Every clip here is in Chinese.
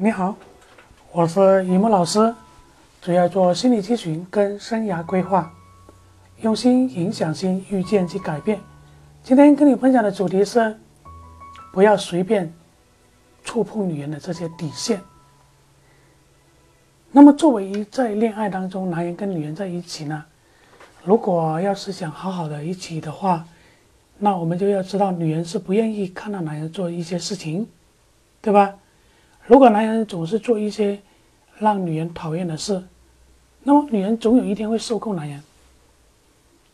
你好，我是雨木老师，主要做心理咨询跟生涯规划，用心影响心，遇见及改变。今天跟你分享的主题是，不要随便触碰女人的这些底线。那么，作为一在恋爱当中，男人跟女人在一起呢，如果要是想好好的一起的话，那我们就要知道，女人是不愿意看到男人做一些事情，对吧？如果男人总是做一些让女人讨厌的事，那么女人总有一天会受够男人，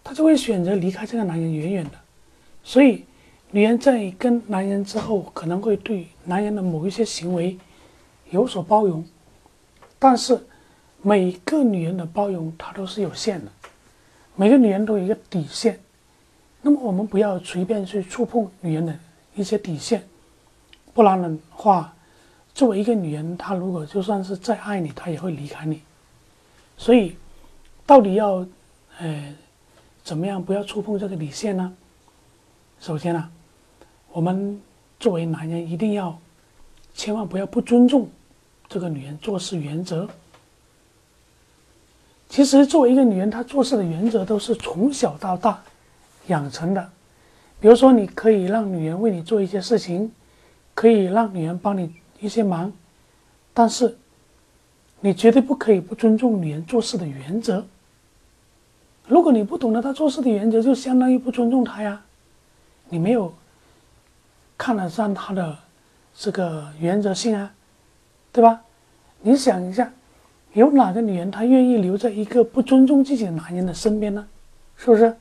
她就会选择离开这个男人远远的。所以，女人在跟男人之后，可能会对男人的某一些行为有所包容。但是，每个女人的包容她都是有限的，每个女人都有一个底线。那么，我们不要随便去触碰女人的一些底线，不然的话。作为一个女人，她如果就算是再爱你，她也会离开你。所以，到底要，呃，怎么样不要触碰这个底线呢？首先呢，我们作为男人一定要，千万不要不尊重这个女人做事原则。其实，作为一个女人，她做事的原则都是从小到大养成的。比如说，你可以让女人为你做一些事情，可以让女人帮你。一些忙，但是你绝对不可以不尊重女人做事的原则。如果你不懂得她做事的原则，就相当于不尊重她呀。你没有看得上她的这个原则性啊，对吧？你想一下，有哪个女人她愿意留在一个不尊重自己的男人的身边呢？是不是？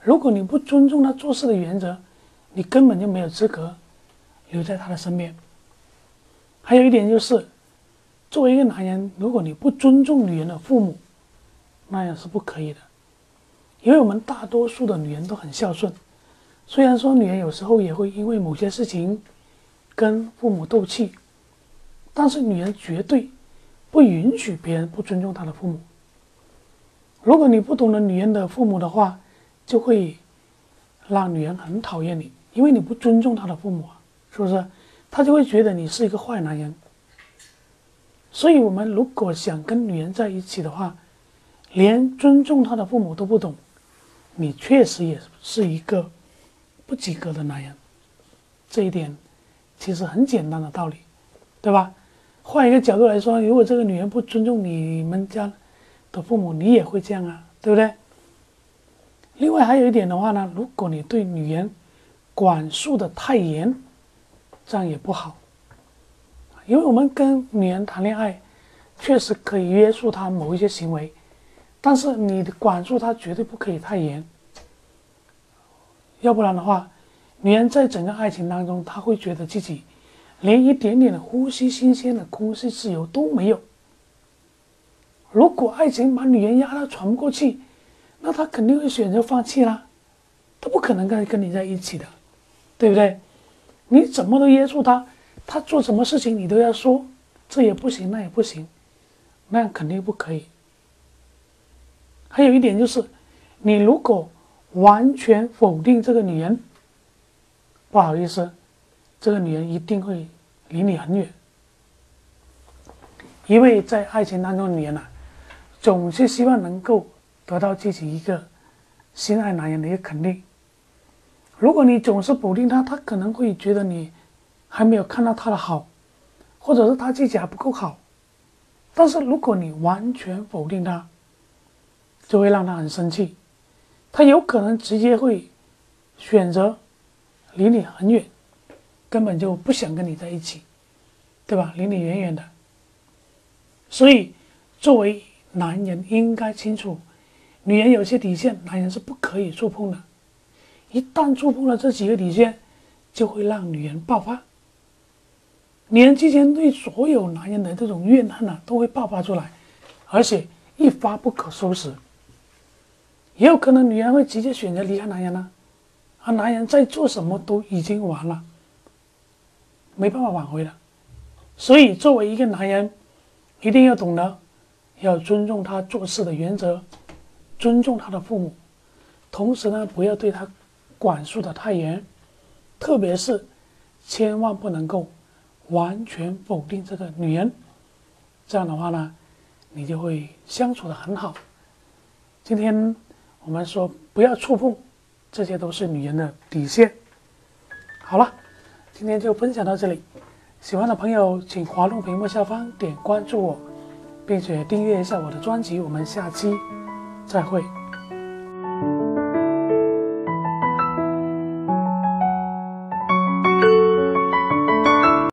如果你不尊重她做事的原则，你根本就没有资格留在她的身边。还有一点就是，作为一个男人，如果你不尊重女人的父母，那样是不可以的。因为我们大多数的女人都很孝顺，虽然说女人有时候也会因为某些事情跟父母斗气，但是女人绝对不允许别人不尊重她的父母。如果你不懂得女人的父母的话，就会让女人很讨厌你，因为你不尊重她的父母啊，是不是？他就会觉得你是一个坏男人，所以，我们如果想跟女人在一起的话，连尊重她的父母都不懂，你确实也是一个不及格的男人。这一点其实很简单的道理，对吧？换一个角度来说，如果这个女人不尊重你们家的父母，你也会这样啊，对不对？另外还有一点的话呢，如果你对女人管束的太严，这样也不好，因为我们跟女人谈恋爱，确实可以约束她某一些行为，但是你的管束她绝对不可以太严，要不然的话，女人在整个爱情当中，她会觉得自己连一点点的呼吸新鲜的空气自由都没有。如果爱情把女人压得喘不过气，那她肯定会选择放弃啦，她不可能跟跟你在一起的，对不对？你怎么都约束他，他做什么事情你都要说，这也不行，那也不行，那肯定不可以。还有一点就是，你如果完全否定这个女人，不好意思，这个女人一定会离你很远。因为在爱情当中，女人呐，总是希望能够得到自己一个心爱男人的一个肯定。如果你总是否定他，他可能会觉得你还没有看到他的好，或者是他自己还不够好。但是如果你完全否定他，就会让他很生气，他有可能直接会选择离你很远，根本就不想跟你在一起，对吧？离你远远的。所以，作为男人应该清楚，女人有些底线，男人是不可以触碰的。一旦触碰了这几个底线，就会让女人爆发。女人之前对所有男人的这种怨恨呢，都会爆发出来，而且一发不可收拾。也有可能女人会直接选择离开男人呢，而男人再做什么都已经完了，没办法挽回了。所以，作为一个男人，一定要懂得要尊重他做事的原则，尊重他的父母，同时呢，不要对他。管束的太严，特别是千万不能够完全否定这个女人。这样的话呢，你就会相处的很好。今天我们说不要触碰，这些都是女人的底线。好了，今天就分享到这里。喜欢的朋友请滑动屏幕下方点关注我，并且订阅一下我的专辑。我们下期再会。